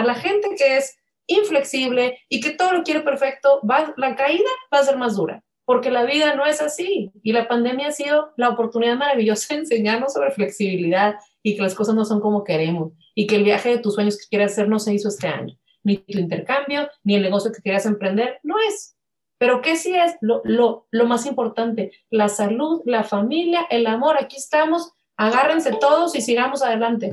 a la gente que es inflexible y que todo lo quiere perfecto, va, la caída va a ser más dura, porque la vida no es así. Y la pandemia ha sido la oportunidad maravillosa de enseñarnos sobre flexibilidad y que las cosas no son como queremos y que el viaje de tus sueños que quieras hacer no se hizo este año, ni tu intercambio, ni el negocio que quieras emprender, no es. Pero ¿qué sí es lo más importante? La salud, la familia, el amor. Aquí estamos, agárrense todos y sigamos adelante.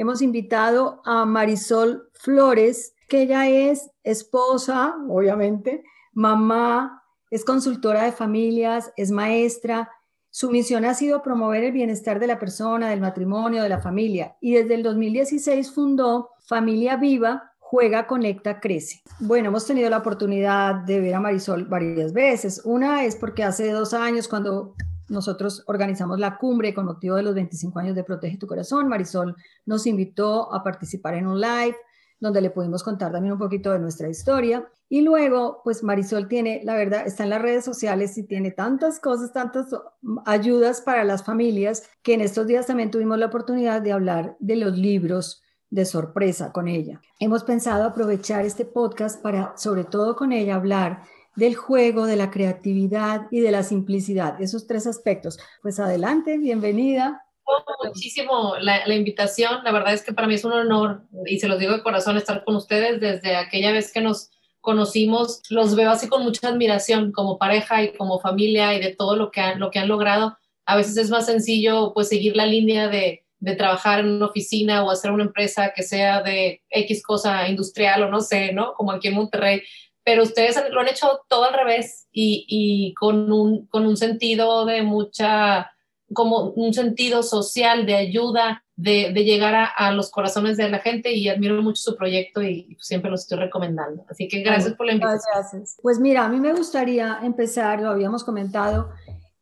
hemos invitado a Marisol Flores, que ella es esposa, obviamente, mamá, es consultora de familias, es maestra. Su misión ha sido promover el bienestar de la persona, del matrimonio, de la familia. Y desde el 2016 fundó Familia Viva, Juega, Conecta, Crece. Bueno, hemos tenido la oportunidad de ver a Marisol varias veces. Una es porque hace dos años, cuando nosotros organizamos la cumbre con motivo de los 25 años de Protege tu Corazón. Marisol nos invitó a participar en un live donde le pudimos contar también un poquito de nuestra historia. Y luego, pues Marisol tiene, la verdad, está en las redes sociales y tiene tantas cosas, tantas ayudas para las familias, que en estos días también tuvimos la oportunidad de hablar de los libros de sorpresa con ella. Hemos pensado aprovechar este podcast para, sobre todo con ella, hablar del juego, de la creatividad y de la simplicidad, esos tres aspectos. Pues adelante, bienvenida. muchísimo la, invitación, la verdad es que para mí es un honor y se los digo de corazón estar con ustedes desde aquella vez que nos conocimos, los veo así con mucha admiración como pareja y como familia y de todo lo que han, lo que han logrado. A veces es más sencillo pues seguir la línea de, de trabajar en una oficina o hacer una empresa que sea de X cosa industrial o no sé, ¿no? Como aquí en Monterrey, pero ustedes lo han hecho todo al revés y, y con, un, con un sentido de mucha, como un sentido social de ayuda, de, de llegar a, a, los corazones de la gente y admiro mucho su proyecto y siempre lo estoy recomendando. Así que gracias por la invitación. Gracias. Pues mira, a mí me gustaría empezar, lo habíamos comentado,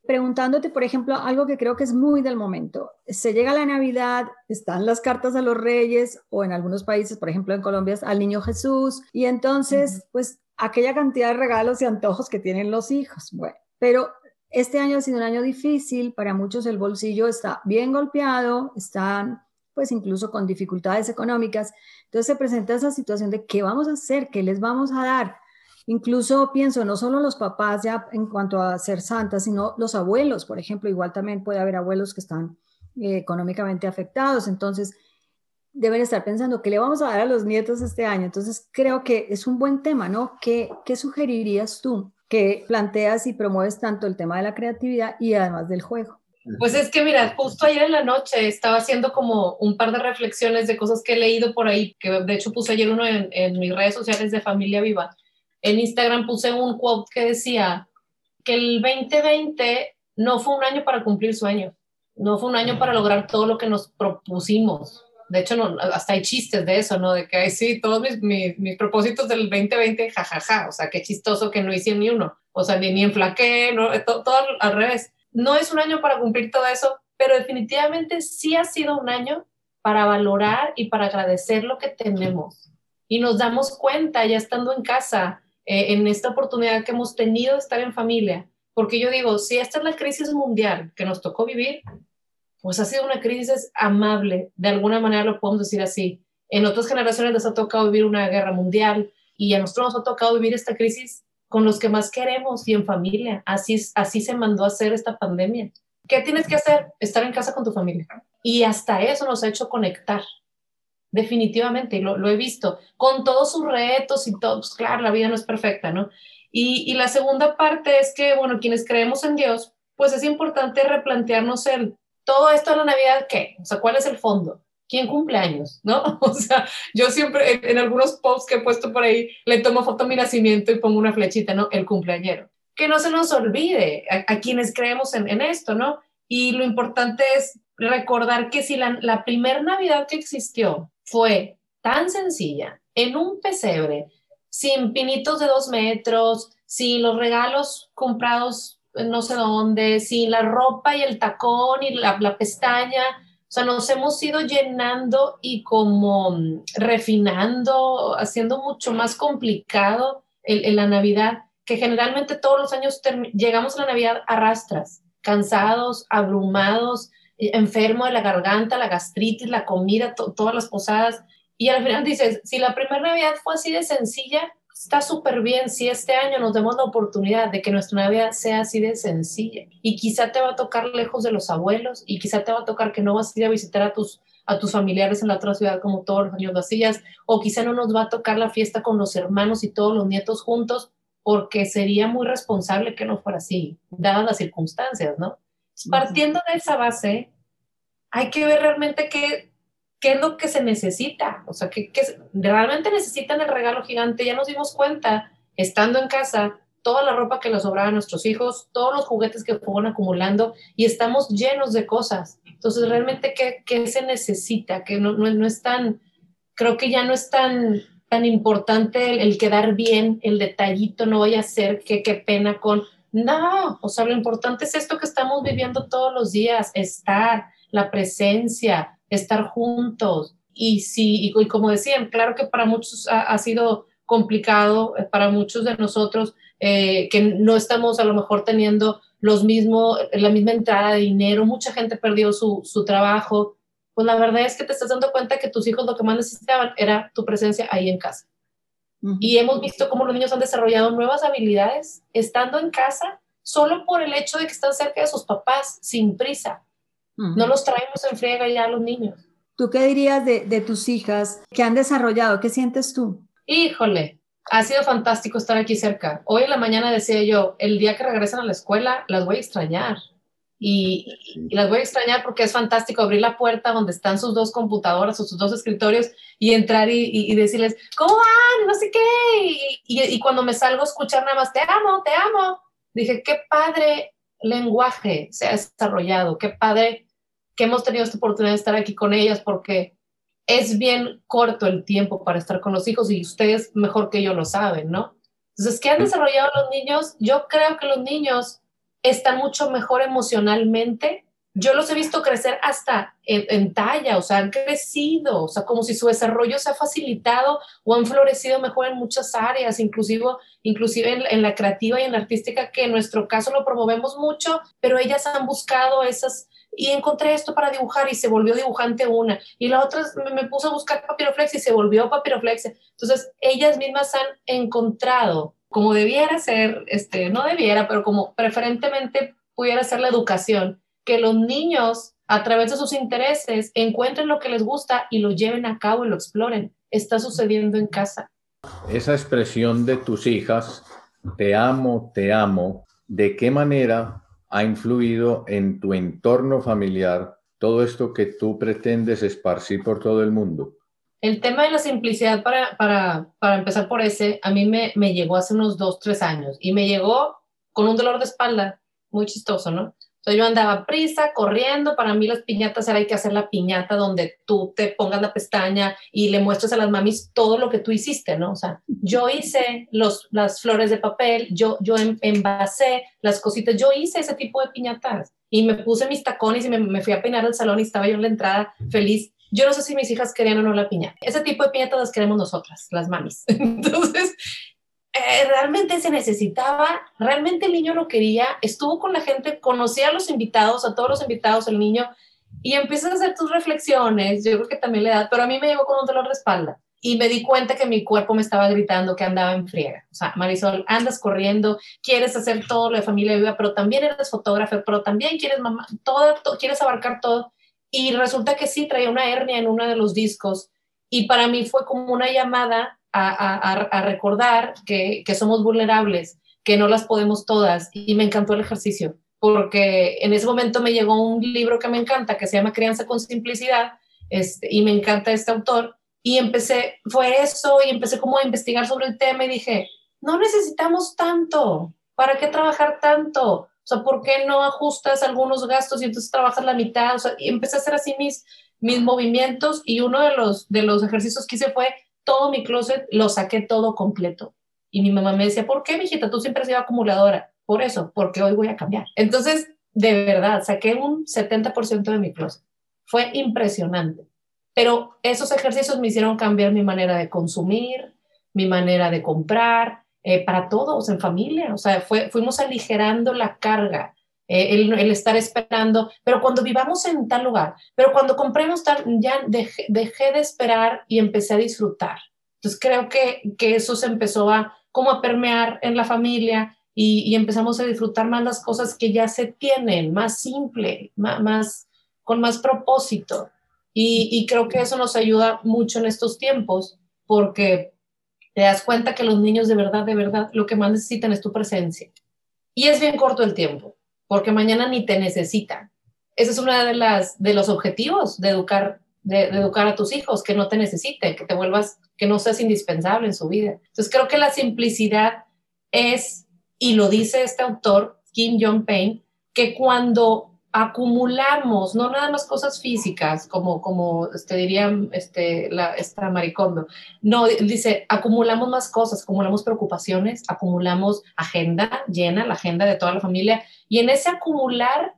preguntándote, por ejemplo, algo que creo que es muy del momento. Se llega la Navidad, están las cartas a los reyes o en algunos países, por ejemplo en Colombia, al niño Jesús y entonces, pues aquella cantidad de regalos y antojos que tienen los hijos. Bueno, pero este año ha sido un año difícil, para muchos el bolsillo está bien golpeado, están pues incluso con dificultades económicas. Entonces se presenta esa situación de qué vamos a hacer, qué les vamos a dar. Incluso pienso, no solo los papás ya en cuanto a ser santas, sino los abuelos, por ejemplo, igual también puede haber abuelos que están eh, económicamente afectados. Entonces, deben estar pensando qué le vamos a dar a los nietos este año. Entonces, creo que es un buen tema, ¿no? ¿Qué, qué sugerirías tú que planteas y promueves tanto el tema de la creatividad y además del juego? Pues es que mira, justo ayer en la noche estaba haciendo como un par de reflexiones de cosas que he leído por ahí, que de hecho puse ayer uno en, en mis redes sociales de Familia Viva. En Instagram puse un quote que decía que el 2020 no fue un año para cumplir sueños, no fue un año para lograr todo lo que nos propusimos, de hecho, no, hasta hay chistes de eso, ¿no? De que sí, todos mis, mis, mis, propósitos del 2020, jajaja, ja, ja. o sea, qué chistoso que no hice ni uno, o sea, ni, ni enflaqué, ¿no? todo, todo al revés. No es un año para cumplir todo eso, pero definitivamente sí ha sido un año para valorar y para agradecer lo que tenemos. Y nos damos cuenta ya estando en casa, eh, en esta oportunidad que hemos tenido de estar en familia, porque yo digo, si esta es la crisis mundial que nos tocó vivir, pues ha sido una crisis amable, de alguna manera lo podemos decir así. En otras generaciones les ha tocado vivir una guerra mundial y a nosotros nos ha tocado vivir esta crisis con los que más queremos y en familia. Así, así se mandó a hacer esta pandemia. ¿Qué tienes que hacer? Estar en casa con tu familia. Y hasta eso nos ha hecho conectar. Definitivamente, lo, lo he visto, con todos sus retos y todo, pues claro, la vida no es perfecta, ¿no? Y, y la segunda parte es que, bueno, quienes creemos en Dios, pues es importante replantearnos el todo esto de la Navidad, ¿qué? O sea, ¿cuál es el fondo? ¿Quién cumple años? ¿No? O sea, yo siempre en, en, algunos posts que he puesto por ahí le tomo foto a mi nacimiento y pongo una flechita, ¿no? El cumpleañero. Que no se nos olvide a, quienes creemos en, en, esto, ¿no? Y lo importante es recordar que si la, la primer Navidad que existió fue tan sencilla, en un pesebre, sin pinitos de dos metros, sin los regalos comprados no sé dónde, sin la ropa y el tacón y la, pestaña. O sea, nos hemos ido llenando y como mm, refinando, haciendo mucho más complicado en la Navidad, que generalmente todos los años llegamos a la Navidad a rastras, cansados, abrumados, enfermo de la garganta, la gastritis, la comida, todas las posadas. Y al final dices, si la primera Navidad fue así de sencilla, está súper bien si este año nos demos la oportunidad de que nuestra Navidad sea así de sencilla. Y quizá te va a tocar lejos de los abuelos y quizá te va a tocar que no vas a ir a visitar a tus, a tus familiares en la otra ciudad como todos los años vacías, o quizá no nos va a tocar la fiesta con los hermanos y todos los nietos juntos, porque sería muy responsable que no fuera así, dadas las circunstancias, ¿no? Partiendo de esa base, hay que ver realmente qué, qué es lo que se necesita, o sea, que, realmente necesitan el regalo gigante. Ya nos dimos cuenta, estando en casa, toda la ropa que les sobraba a nuestros hijos, todos los juguetes que fueron acumulando y estamos llenos de cosas. Entonces, realmente, ¿qué, qué se necesita? Que no, no, no, es tan, creo que ya no es tan, tan importante el, quedar bien, el detallito, no voy a ser que qué pena con... No, o sea, lo importante es esto que estamos viviendo todos los días, estar, la presencia, estar juntos. Y sí, y, como decían, claro que para muchos ha, sido complicado, eh, para muchos de nosotros eh, que no estamos a lo mejor teniendo los mismos, la misma entrada de dinero, mucha gente perdió su, su trabajo, pues la verdad es que te estás dando cuenta que tus hijos lo que más necesitaban era tu presencia ahí en casa. Y hemos visto cómo los niños han desarrollado nuevas habilidades estando en casa solo por el hecho de que están cerca de sus papás, sin prisa. No los traemos en friega ya a los niños. ¿Tú qué dirías de, de tus hijas que han desarrollado? ¿Qué sientes tú? Híjole, ha sido fantástico estar aquí cerca. Hoy en la mañana decía yo, el día que regresen a la escuela, las voy a extrañar. Y, las voy a extrañar porque es fantástico abrir la puerta donde están sus dos computadoras o sus dos escritorios y entrar y, y decirles, ¿cómo van? No sé qué. Y, cuando me salgo a escuchar nada más, te amo, te amo. Dije, qué padre lenguaje se ha desarrollado, qué padre que hemos tenido esta oportunidad de estar aquí con ellas porque es bien corto el tiempo para estar con los hijos y ustedes mejor que yo lo saben, ¿no? Entonces, ¿qué han desarrollado los niños? Yo creo que los niños están mucho mejor emocionalmente. Yo los he visto crecer hasta en, talla, o sea, han crecido, o sea, como si su desarrollo se ha facilitado o han florecido mejor en muchas áreas, inclusive, inclusive en, en la creativa y en la artística, que en nuestro caso lo promovemos mucho, pero ellas han buscado esas, y encontré esto para dibujar y se volvió dibujante una. Y la otra me, puso a buscar papiroflex y se volvió papiroflex. Entonces, ellas mismas han encontrado, como debiera ser, este, no debiera, pero como preferentemente pudiera ser la educación, que los niños a través de sus intereses encuentren lo que les gusta y lo lleven a cabo y lo exploren. Está sucediendo en casa. Esa expresión de tus hijas, te amo, te amo, ¿de qué manera ha influido en tu entorno familiar todo esto que tú pretendes esparcir por todo el mundo? El tema de la simplicidad, para, para, para empezar por ese, a mí me, me llegó hace unos dos, tres años y me llegó con un dolor de espalda muy chistoso, ¿no? Yo andaba prisa, corriendo. Para mí las piñatas era hay que hacer la piñata donde tú te pongas la pestaña y le muestres a las mamis todo lo que tú hiciste, ¿no? O sea, yo hice los, las flores de papel, yo, yo envasé las cositas, yo hice ese tipo de piñatas y me puse mis tacones y me, me fui a peinar al salón y estaba yo en la entrada feliz. Yo no sé si mis hijas querían o no la piñata. Ese tipo de piñatas las queremos nosotras, las mamis. Entonces, eh, realmente se necesitaba, realmente el niño lo quería, estuvo con la gente, conocía a los invitados, a todos los invitados, el niño, y empiezas a hacer tus reflexiones, yo creo que también le da, pero a mí me llegó con un dolor de espalda y me di cuenta que mi cuerpo me estaba gritando que andaba en friega. O sea, Marisol, andas corriendo, quieres hacer todo lo de familia viva, pero también eres fotógrafa, pero también quieres mamá, todo, quieres abarcar todo. Y resulta que sí, traía una hernia en uno de los discos y para mí fue como una llamada a, recordar que, somos vulnerables, que no las podemos todas. Y me encantó el ejercicio, porque en ese momento me llegó un libro que me encanta, que se llama Crianza con Simplicidad, este, y me encanta este autor. Y empecé, fue eso, y empecé como a investigar sobre el tema y dije, no necesitamos tanto, ¿para qué trabajar tanto? O sea, ¿por qué no ajustas algunos gastos y entonces trabajas la mitad? O sea, y empecé a hacer así mis, mis movimientos y uno de los, de los ejercicios que hice fue todo mi closet, lo saqué todo completo. Y mi mamá me decía, ¿por qué, mijita? Tú siempre has sido acumuladora. Por eso, porque hoy voy a cambiar. Entonces, de verdad, saqué un 70% de mi closet. Fue impresionante. Pero esos ejercicios me hicieron cambiar mi manera de consumir, mi manera de comprar, eh, para todos en familia. O sea, fuimos aligerando la carga, eh, el, estar esperando. Pero cuando vivamos en tal lugar, pero cuando compremos tal, ya dejé, de esperar y empecé a disfrutar. Entonces creo que, que eso se empezó a como a permear en la familia y, empezamos a disfrutar más las cosas que ya se tienen, más simple, más, con más propósito. Y, creo que eso nos ayuda mucho en estos tiempos porque te das cuenta que los niños de verdad, de verdad, lo que más necesitan es tu presencia. Y es bien corto el tiempo, porque mañana ni te necesitan. Ese es uno de, las, de los objetivos de educar, de, educar a tus hijos, que no te necesiten, que te vuelvas, que no seas indispensable en su vida. Entonces creo que la simplicidad es, y lo dice este autor, Kim Jong-Payne, que cuando acumulamos, no nada más cosas físicas, como, como este, diría este, la, esta Maricondo, no, dice, acumulamos más cosas, acumulamos preocupaciones, acumulamos agenda llena, la agenda de toda la familia, y en ese acumular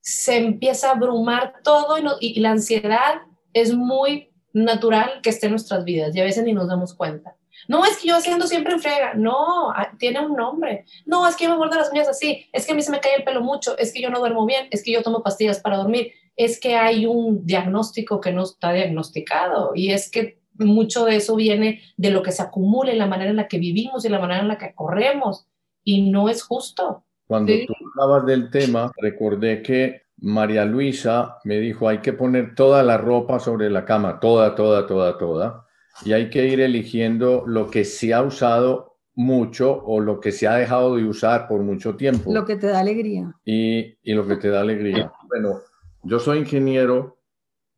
se empieza a abrumar todo y, y la ansiedad es muy natural que esté en nuestras vidas y a veces ni nos damos cuenta. No, es que yo haciendo siempre en frega. No, ah, tiene un nombre. No, es que yo me muerdo las uñas así. Es que a mí se me cae el pelo mucho. Es que yo no duermo bien. Es que yo tomo pastillas para dormir. Es que hay un diagnóstico que no está diagnosticado. Y es que mucho de eso viene de lo que se acumula y la manera en la que vivimos y la manera en la que corremos. Y no es justo. Cuando ¿Sí? tú hablabas del tema, recordé que María Luisa me dijo, hay que poner toda la ropa sobre la cama, toda, toda, toda, toda y hay que ir eligiendo lo que se ha usado mucho o lo que se ha dejado de usar por mucho tiempo. Lo que te da alegría. Y, y lo que te da alegría. Bueno, yo soy ingeniero,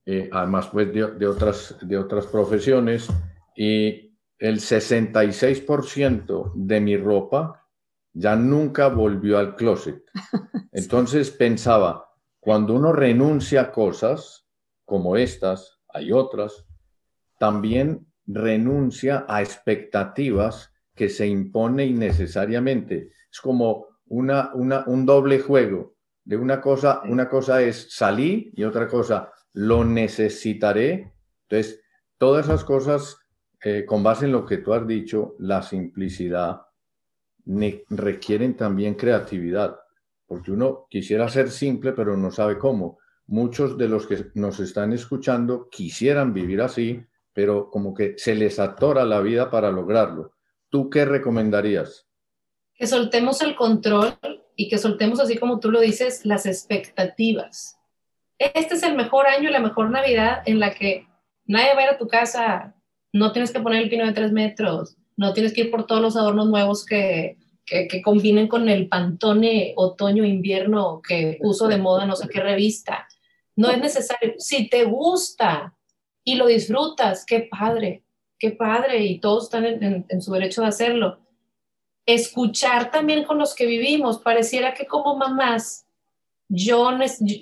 eh, además pues de, de, otras, de otras profesiones, y el 66% de mi ropa ya nunca volvió al closet. Entonces pensaba, cuando uno renuncia a cosas como estas, hay otras, también renuncia a expectativas que se impone innecesariamente. Es como una, una, un doble juego. De una cosa, una cosa es salir y otra cosa lo necesitaré. Entonces, todas esas cosas, eh, con base en lo que tú has dicho, la simplicidad, requieren también creatividad, porque uno quisiera ser simple, pero no sabe cómo. Muchos de los que nos están escuchando quisieran vivir así, pero como que se les atora la vida para lograrlo. ¿Tú qué recomendarías? Que soltemos el control y que soltemos, así como tú lo dices, las expectativas. Este es el mejor año y la mejor Navidad en la que nadie va a ir a tu casa, no tienes que poner el pino de tres metros, no tienes que ir por todos los adornos nuevos que, que, que combinen con el pantone otoño-invierno que puso de moda no sé qué revista. No es necesario. Si te gusta, y lo disfrutas, qué padre, qué padre, y todos están en, en, en, su derecho de hacerlo. Escuchar también con los que vivimos, pareciera que como mamás, yo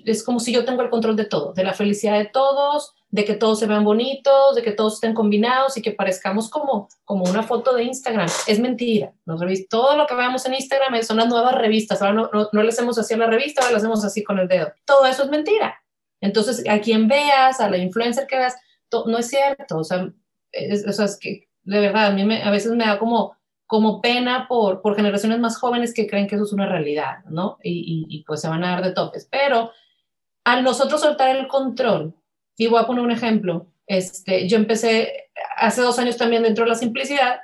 es como si yo tengo el control de todo, de la felicidad de todos, de que todos se vean bonitos, de que todos estén combinados y que parezcamos como, como una foto de Instagram. Es mentira. Nos todo lo que veamos en Instagram son las nuevas revistas. Ahora no, no, no le hacemos así a la revista, ahora le hacemos así con el dedo. Todo eso es mentira. Entonces, a quien veas, a la influencer que veas, no es cierto, o sea, es, o es que de verdad a mí me, a veces me da como, como pena por, por generaciones más jóvenes que creen que eso es una realidad, ¿no? Y, y, y pues se van a dar de topes. Pero al nosotros soltar el control, y voy a poner un ejemplo, este, yo empecé hace dos años también dentro de la simplicidad,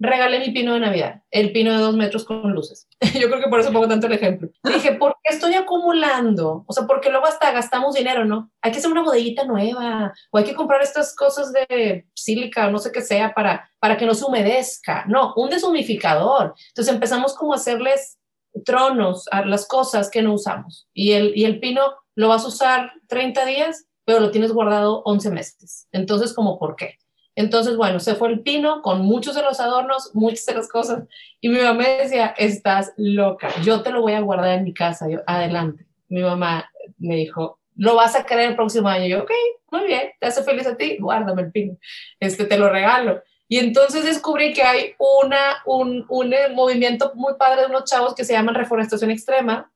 regalé mi pino de Navidad, el pino de dos metros con luces. Yo creo que por eso pongo tanto el ejemplo. Dije, ¿por qué estoy acumulando? O sea, porque luego hasta gastamos dinero, ¿no? Hay que hacer una bodeguita nueva o hay que comprar estas cosas de sílica o no sé qué sea para, para que no se humedezca. No, un deshumificador. Entonces empezamos como a hacerles tronos a las cosas que no usamos. Y el, y el pino lo vas a usar 30 días, pero lo tienes guardado 11 meses. Entonces, ¿como por qué? Entonces, bueno, se fue el pino con muchos de los adornos, muchas de las cosas. Y mi mamá decía, estás loca, yo te lo voy a guardar en mi casa. Yo, adelante. Mi mamá me dijo, lo vas a querer el próximo año. yo, ok, muy bien, te hace feliz a ti, guárdame el pino, este, te lo regalo. Y entonces descubrí que hay una, un, un eh, movimiento muy padre de unos chavos que se llaman reforestación extrema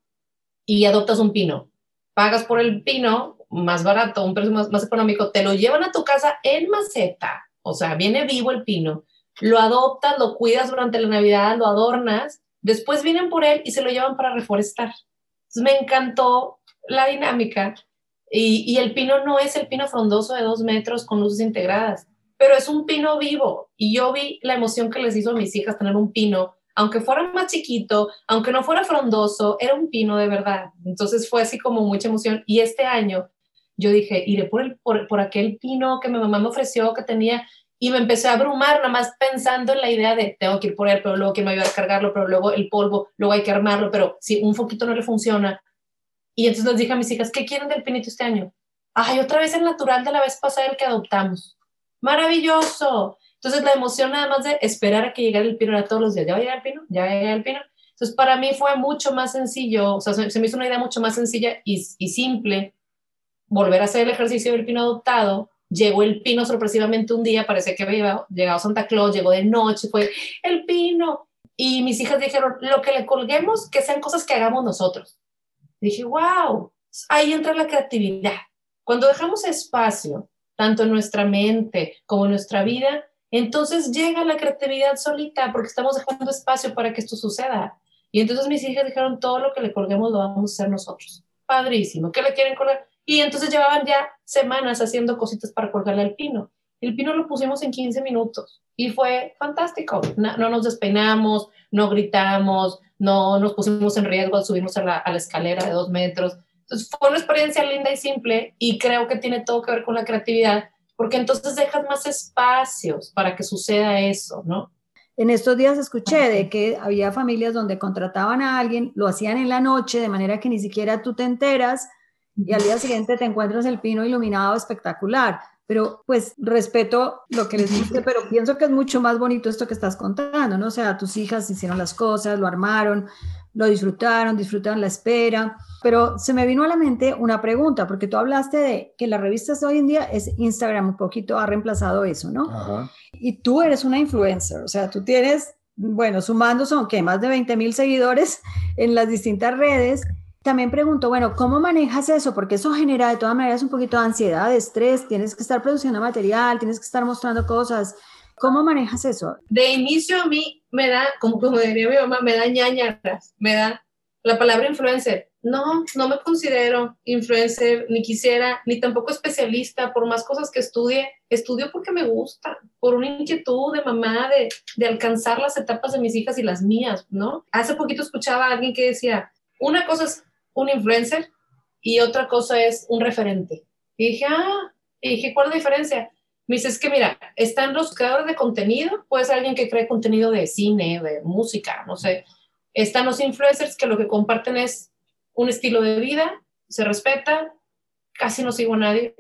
y adoptas un pino. Pagas por el pino más barato, un precio más, más económico, te lo llevan a tu casa en maceta, o sea, viene vivo el pino, lo adoptas, lo cuidas durante la Navidad, lo adornas, después vienen por él y se lo llevan para reforestar. Me encantó la dinámica y, y, el pino no es el pino frondoso de dos metros con luces integradas, pero es un pino vivo. Y yo vi la emoción que les hizo a mis hijas tener un pino, aunque fuera más chiquito, aunque no fuera frondoso, era un pino de verdad. Entonces fue así como mucha emoción. Y este año yo dije, iré por, el, por, por aquel pino que mi mamá me ofreció, que tenía, y me empecé a abrumar nada más pensando en la idea de tengo que ir por él, pero luego que me ayudar a cargarlo, pero luego el polvo, luego hay que armarlo, pero si un foquito no le funciona, y entonces les dije a mis hijas, ¿qué quieren del pinito este año? Ay, otra vez el natural de la vez pasada el que adoptamos. Maravilloso. Entonces la emoción nada más de esperar a que llegara el pino era todos los días. ¿Ya va a llegar el pino? ¿Ya va a llegar el pino? Entonces para mí fue mucho más sencillo, o sea, se, me hizo una idea mucho más sencilla y, y simple volver a hacer el ejercicio del pino adoptado. Llegó el pino sorpresivamente un día, parece que había llegado Santa Claus, llegó de noche, fue el pino. Y mis hijas dijeron, lo que le colguemos, que sean cosas que hagamos nosotros dije, wow, ahí entra la creatividad. Cuando dejamos espacio, tanto en nuestra mente como en nuestra vida, entonces llega la creatividad solita porque estamos dejando espacio para que esto suceda. Y entonces mis hijas dijeron, todo lo que le colguemos lo vamos a hacer nosotros. Padrísimo, ¿qué le quieren colgar? Y entonces llevaban ya semanas haciendo cositas para colgarle al pino. El pino lo pusimos en 15 minutos y fue fantástico. No, no nos despeinamos, no gritamos, no nos pusimos en riesgo al subirnos a la, a la escalera de dos metros. Entonces fue una experiencia linda y simple y creo que tiene todo que ver con la creatividad, porque entonces dejas más espacios para que suceda eso, ¿no? En estos días escuché de que había familias donde contrataban a alguien, lo hacían en la noche, de manera que ni siquiera tú te enteras y al día siguiente te encuentras el pino iluminado espectacular pero pues respeto lo que les dije, pero pienso que es mucho más bonito esto que estás contando, ¿no? O sea, tus hijas hicieron las cosas, lo armaron, lo disfrutaron, disfrutaron la espera, pero se me vino a la mente una pregunta, porque tú hablaste de que las revistas de hoy en día es Instagram, un poquito ha reemplazado eso, ¿no? Ajá. Y tú eres una influencer, o sea, tú tienes, bueno, sumando son, ¿qué? Más de 20 mil seguidores en las distintas redes también pregunto, bueno, ¿cómo manejas eso? Porque eso genera de todas maneras un poquito de ansiedad, de estrés, tienes que estar produciendo material, tienes que estar mostrando cosas. ¿Cómo manejas eso? De inicio a mí me da, como, como diría mi mamá, me da ñañaras, me da la palabra influencer. No, no me considero influencer, ni quisiera, ni tampoco especialista, por más cosas que estudie, estudio porque me gusta, por una inquietud de mamá de, de alcanzar las etapas de mis hijas y las mías, ¿no? Hace poquito escuchaba a alguien que decía, una cosa es un influencer y otra cosa es un referente. Y dije, ah, y dije, ¿cuál es la diferencia? Me dice, es que mira, están los creadores de contenido, puede alguien que cree contenido de cine, de música, no sé. Están los influencers que lo que comparten es un estilo de vida, se respeta, casi no sigo a nadie.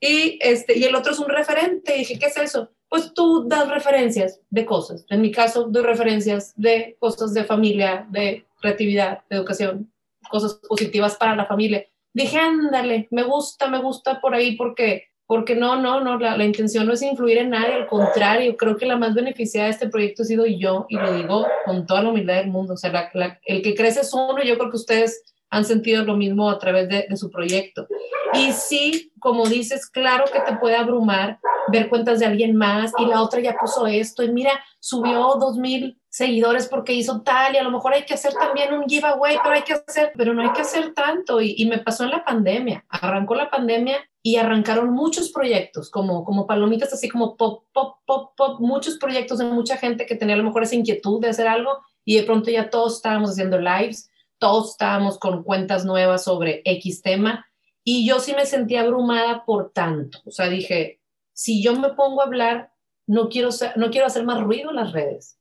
Y, este, y el otro es un referente. Y dije, ¿qué es eso? Pues tú das referencias de cosas. En mi caso, doy referencias de cosas de familia, de creatividad, de educación, cosas positivas para la familia. Dije, ándale, me gusta, me gusta por ahí porque, porque no, no, no, la, la intención no es influir en nadie, al contrario, creo que la más beneficiada de este proyecto he sido yo y lo digo con toda la humildad del mundo. O sea, el que crece es uno, yo creo que ustedes han sentido lo mismo a través de, de, su proyecto. Y sí, como dices, claro que te puede abrumar ver cuentas de alguien más y la otra ya puso esto y mira, subió dos mil seguidores porque hizo tal y a lo mejor hay que hacer también un giveaway, pero hay que hacer, pero no hay que hacer tanto. Y, y me pasó en la pandemia, arrancó la pandemia y arrancaron muchos proyectos, como, como palomitas, así como pop, pop, pop, pop, muchos proyectos de mucha gente que tenía a lo mejor esa inquietud de hacer algo y de pronto ya todos estábamos haciendo lives, todos estábamos con cuentas nuevas sobre X tema y yo sí me sentía abrumada por tanto. O sea, dije, si yo me pongo a hablar, no quiero, ser, no quiero hacer más ruido en las redes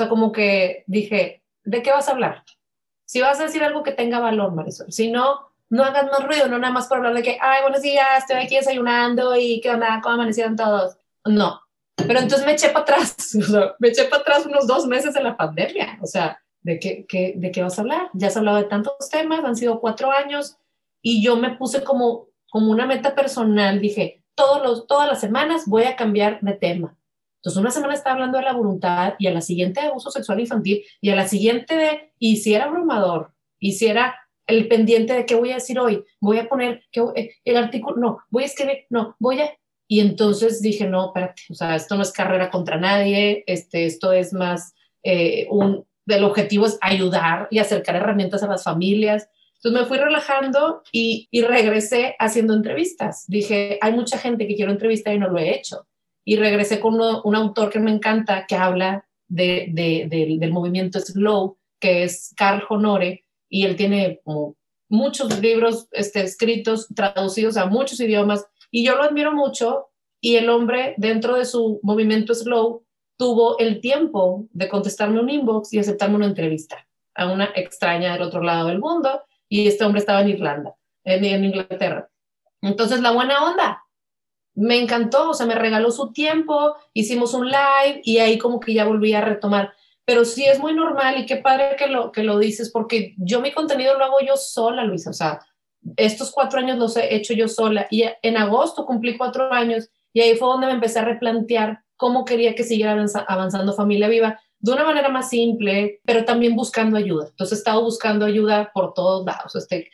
sea, como que dije, ¿de qué vas a hablar? Si vas a decir algo que tenga valor, Marisol. Si no, no hagas más ruido, no nada más por hablar de que, ay, buenos días, estoy aquí desayunando y qué onda, cómo amanecieron todos. No. Pero entonces me eché para atrás, o sea, me eché para atrás unos dos meses de la pandemia. O sea, ¿de qué, qué, ¿de qué vas a hablar? Ya has hablado de tantos temas, han sido cuatro años y yo me puse como como una meta personal, dije, todos los, todas las semanas voy a cambiar de tema. Entonces, una semana estaba hablando de la voluntad y a la siguiente de abuso sexual infantil y a la siguiente de, y si era abrumador, y si era el pendiente de qué voy a decir hoy, voy a poner que, eh, el artículo, no, voy a escribir, no, voy a... Y entonces dije, no, espérate, o sea, esto no es carrera contra nadie, este, esto es más eh, un, el objetivo es ayudar y acercar herramientas a las familias. Entonces me fui relajando y, y regresé haciendo entrevistas. Dije, hay mucha gente que quiero entrevistar y no lo he hecho. Y regresé con un autor que me encanta, que habla de, de, del movimiento Slow, que es Carl Honore, y él tiene muchos libros este, escritos, traducidos a muchos idiomas, y yo lo admiro mucho, y el hombre dentro de su movimiento Slow tuvo el tiempo de contestarme un inbox y aceptarme una entrevista a una extraña del otro lado del mundo y este hombre estaba en Irlanda, en Inglaterra. Entonces, la buena onda, me encantó, o sea, me regaló su tiempo, hicimos un live y ahí como que ya volví a retomar. Pero sí es muy normal y qué padre que lo, que lo dices, porque yo mi contenido lo hago yo sola, Luisa, o sea, estos cuatro años los he hecho yo sola y en agosto cumplí cuatro años y ahí fue donde me empecé a replantear cómo quería que siguiera avanzando Familia Viva de una manera más simple, pero también buscando ayuda. Entonces he estado buscando ayuda por todos lados. Este,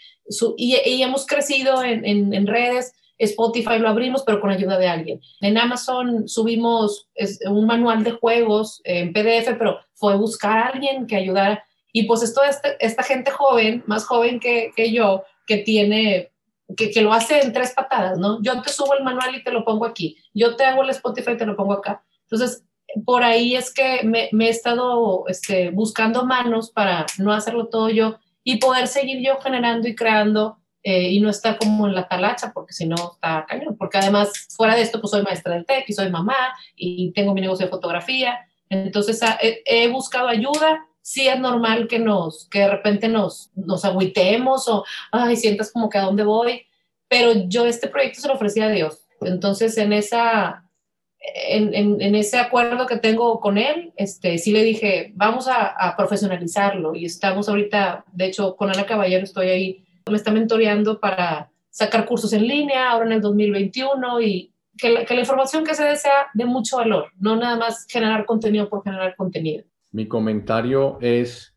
y, hemos crecido en, en, redes. Spotify lo abrimos, pero con ayuda de alguien. En Amazon subimos un manual de juegos en PDF, pero fue buscar a alguien que ayudara. Y pues esto, esta gente joven, más joven que, yo, que tiene que, lo hace en tres patadas, ¿no? Yo te subo el manual y te lo pongo aquí, yo te hago el Spotify y te lo pongo acá. Entonces, por ahí es que me, me he estado este, buscando manos para no hacerlo todo yo y poder seguir yo generando y creando eh, y no estar como en la talacha, porque si no está cañón. Porque además, fuera de esto, pues soy maestra del TEC y soy mamá y tengo mi negocio de fotografía. Entonces, he, he buscado ayuda sí es normal que nos, que de repente nos, nos agüitemos o, ay, sientas como que a dónde voy, pero yo este proyecto se lo ofrecí a Dios. Entonces, en esa, en, en, ese acuerdo que tengo con él, este, sí le dije, vamos a, a, profesionalizarlo y estamos ahorita, de hecho, con Ana Caballero estoy ahí, me está mentoreando para sacar cursos en línea ahora en el 2021 y que la, que la información que se desea de mucho valor, no nada más generar contenido por generar contenido. Mi comentario es,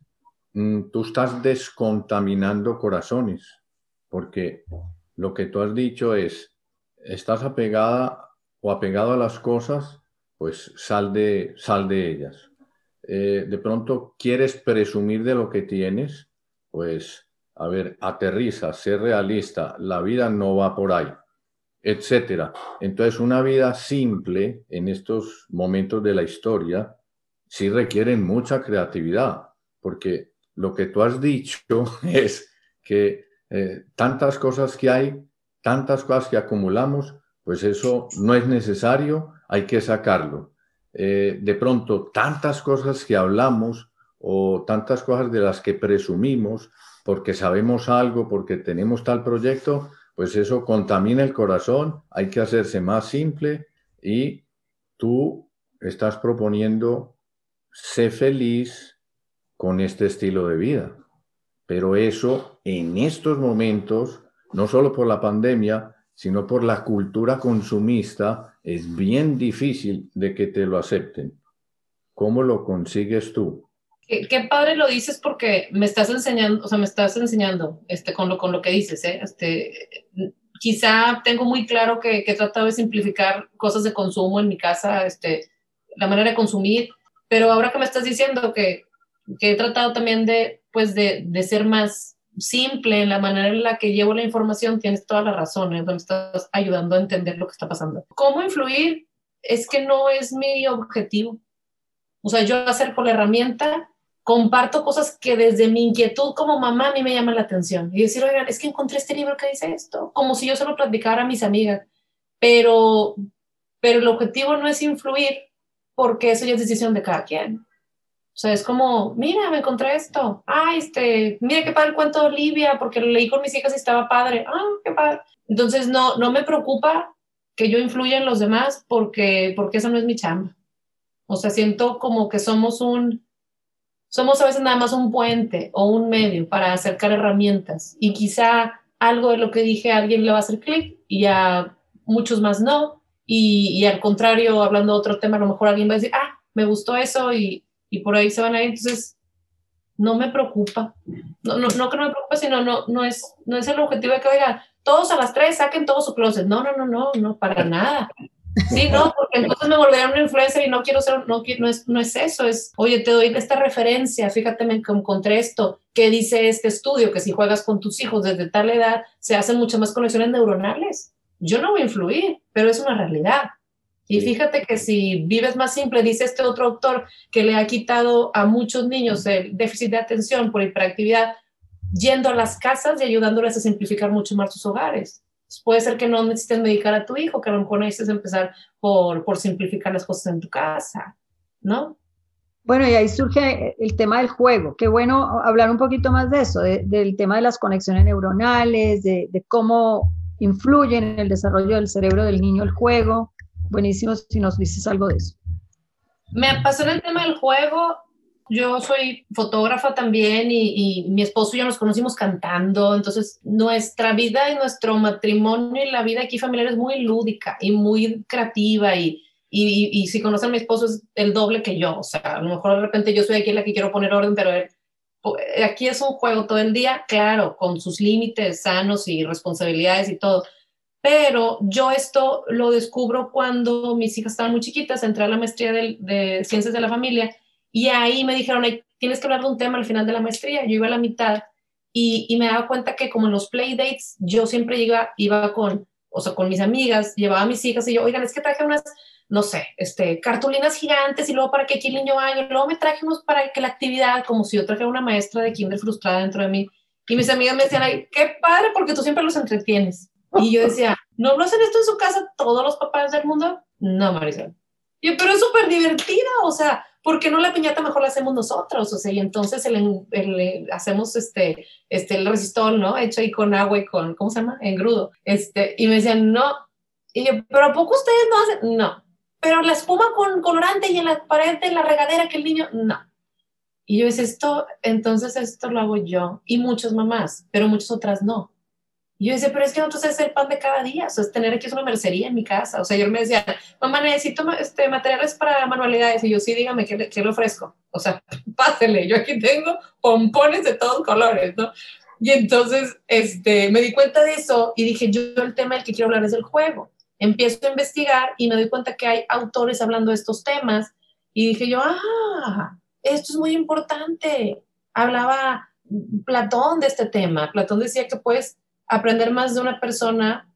mm, tú estás descontaminando corazones, porque lo que tú has dicho es, estás apegada o apegado a las cosas, pues sal de, sal de ellas. Eh, de pronto quieres presumir de lo que tienes, pues, a ver, aterriza, sé realista, la vida no va por ahí, etcétera. Entonces, una vida simple en estos momentos de la historia sí requieren mucha creatividad, porque lo que tú has dicho es que eh, tantas cosas que hay, tantas cosas que acumulamos, pues eso no es necesario, hay que sacarlo. Eh, de pronto, tantas cosas que hablamos o tantas cosas de las que presumimos porque sabemos algo, porque tenemos tal proyecto, pues eso contamina el corazón, hay que hacerse más simple y tú estás proponiendo sé feliz con este estilo de vida. Pero eso en estos momentos, no solo por la pandemia, sino por la cultura consumista, es bien difícil de que te lo acepten. ¿Cómo lo consigues tú? Qué, padre lo dices porque me estás enseñando, o sea, me estás enseñando este, con, lo, con lo que dices. ¿eh? Este, quizá tengo muy claro que, que, he tratado de simplificar cosas de consumo en mi casa, este, la manera de consumir, pero ahora que me estás diciendo que, que he tratado también de, pues de, de, ser más simple en la manera en la que llevo la información, tienes toda la razón, ¿eh? me estás ayudando a entender lo que está pasando. ¿Cómo influir? Es que no es mi objetivo. O sea, yo acerco la herramienta, comparto cosas que desde mi inquietud como mamá a mí me llaman la atención. Y decir, oigan, es que encontré este libro que dice esto, como si yo se lo platicara a mis amigas. Pero, pero el objetivo no es influir, porque eso ya es decisión de cada quien. O sea, es como, mira, me encontré esto. Ah, este, mira qué padre el cuento de Olivia, porque lo leí con mis hijas y estaba padre. Ah, qué padre. Entonces, no, no me preocupa que yo influya en los demás porque, porque eso no es mi chamba. O sea, siento como que somos un, somos a veces nada más un puente o un medio para acercar herramientas y quizá algo de lo que dije a alguien le va a hacer clic y a muchos más no. Y, y, al contrario, hablando de otro tema, a lo mejor alguien va a decir, ah, me gustó eso y, y por ahí se van a ir. Entonces, no me preocupa. No, no, no que no me preocupe, sino no, no, es, no es el objetivo de que, oigan, todos a las tres saquen todo su closet. No, no, no, no, no, para nada. Sí, no, porque entonces me volverán una influencer y no quiero ser, no, no, es, no es eso, es, oye, te doy esta referencia, fíjate, me encontré esto, ¿qué dice este estudio? Que si juegas con tus hijos desde tal edad, se hacen muchas más conexiones neuronales. Yo no voy a influir, pero es una realidad. Y fíjate que si vives más simple, dice este otro autor que le ha quitado a muchos niños el déficit de atención por hiperactividad, yendo a las casas y ayudándoles a simplificar mucho más sus hogares. Puede ser que no necesites medicar a tu hijo, que a lo mejor necesites empezar por, por simplificar las cosas en tu casa, ¿no? Bueno, y ahí surge el tema del juego. Qué bueno hablar un poquito más de eso, del tema de las conexiones neuronales, de, de, cómo influye en el desarrollo del cerebro del niño el juego. Buenísimo si nos dices algo de eso. Me pasó en el tema del juego yo soy fotógrafa también y, mi esposo y yo nos conocimos cantando, entonces nuestra vida y nuestro matrimonio y la vida aquí familiar es muy lúdica y muy creativa y, y, si conocen a mi esposo es el doble que yo, o sea, a lo mejor de repente yo soy aquí la que quiero poner orden, pero aquí es un juego todo el día, claro, con sus límites sanos y responsabilidades y todo. Pero yo esto lo descubro cuando mis hijas estaban muy chiquitas, entré a la maestría de, de Ciencias de la Familia y ahí me dijeron, tienes que hablar de un tema al final de la maestría. Yo iba a la mitad y, y me daba cuenta que como en los playdates, yo siempre iba, iba con, o sea, con mis amigas, llevaba a mis hijas y yo, oigan, es que traje unas, no sé, este, cartulinas gigantes y luego para que el niño vaya, y luego me traje unos para que la actividad, como si yo trajera una maestra de kinder frustrada dentro de mí. Y mis amigas me decían, ay, qué padre, porque tú siempre los entretienes. Y yo decía, ¿no lo hacen esto en su casa todos los papás del mundo? No, Marisol. Yo, pero es súper divertida, o sea, ¿por qué no la piñata mejor la hacemos nosotros? O sea, y entonces el, hacemos este, este, el resistor, ¿no? Hecho ahí con agua y con, ¿cómo se llama? Engrudo. Este, y me decían, no. Y yo, ¿pero a poco ustedes no hacen? No. Pero la espuma con colorante y en la pared de la regadera que el niño, no. Y yo decía, esto, entonces esto lo hago yo y muchas mamás, pero muchas otras no. Y yo decía, pero es que nosotros es el pan de cada día, o sea, es tener aquí una mercería en mi casa. O sea, yo me decía, mamá, necesito este, materiales para manualidades. Y yo, sí, dígame, ¿qué le, qué le ofrezco? O sea, pásele, yo aquí tengo pompones de todos colores, ¿no? Y entonces este, me di cuenta de eso y dije, yo el tema del que quiero hablar es el juego. Empiezo a investigar y me doy cuenta que hay autores hablando de estos temas. Y dije yo, ah, esto es muy importante. Hablaba Platón de este tema. Platón decía que pues aprender más de una persona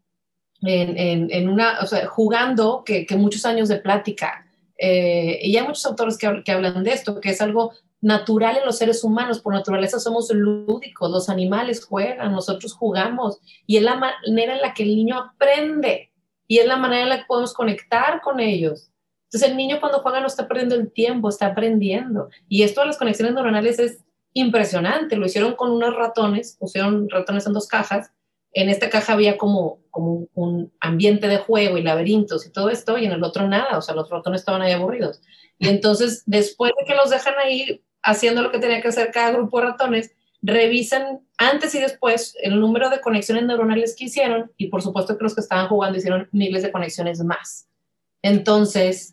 en, en, una, jugando que, que, muchos años de plática. Eh, y hay muchos autores que, que, hablan de esto, que es algo natural en los seres humanos, por naturaleza somos lúdicos, los animales juegan, nosotros jugamos, y es la manera en la que el niño aprende, y es la manera en la que podemos conectar con ellos. Entonces el niño cuando juega no está perdiendo el tiempo, está aprendiendo. Y esto de las conexiones neuronales es impresionante. Lo hicieron con unos ratones, pusieron ratones en dos cajas en esta caja había como, un ambiente de juego y laberintos y todo esto, y en el otro nada, o sea, los ratones estaban ahí aburridos. Y entonces, después de que los dejan ahí haciendo lo que tenía que hacer cada grupo de ratones, revisan antes y después el número de conexiones neuronales que hicieron, y por supuesto que los que estaban jugando hicieron miles de conexiones más. Entonces,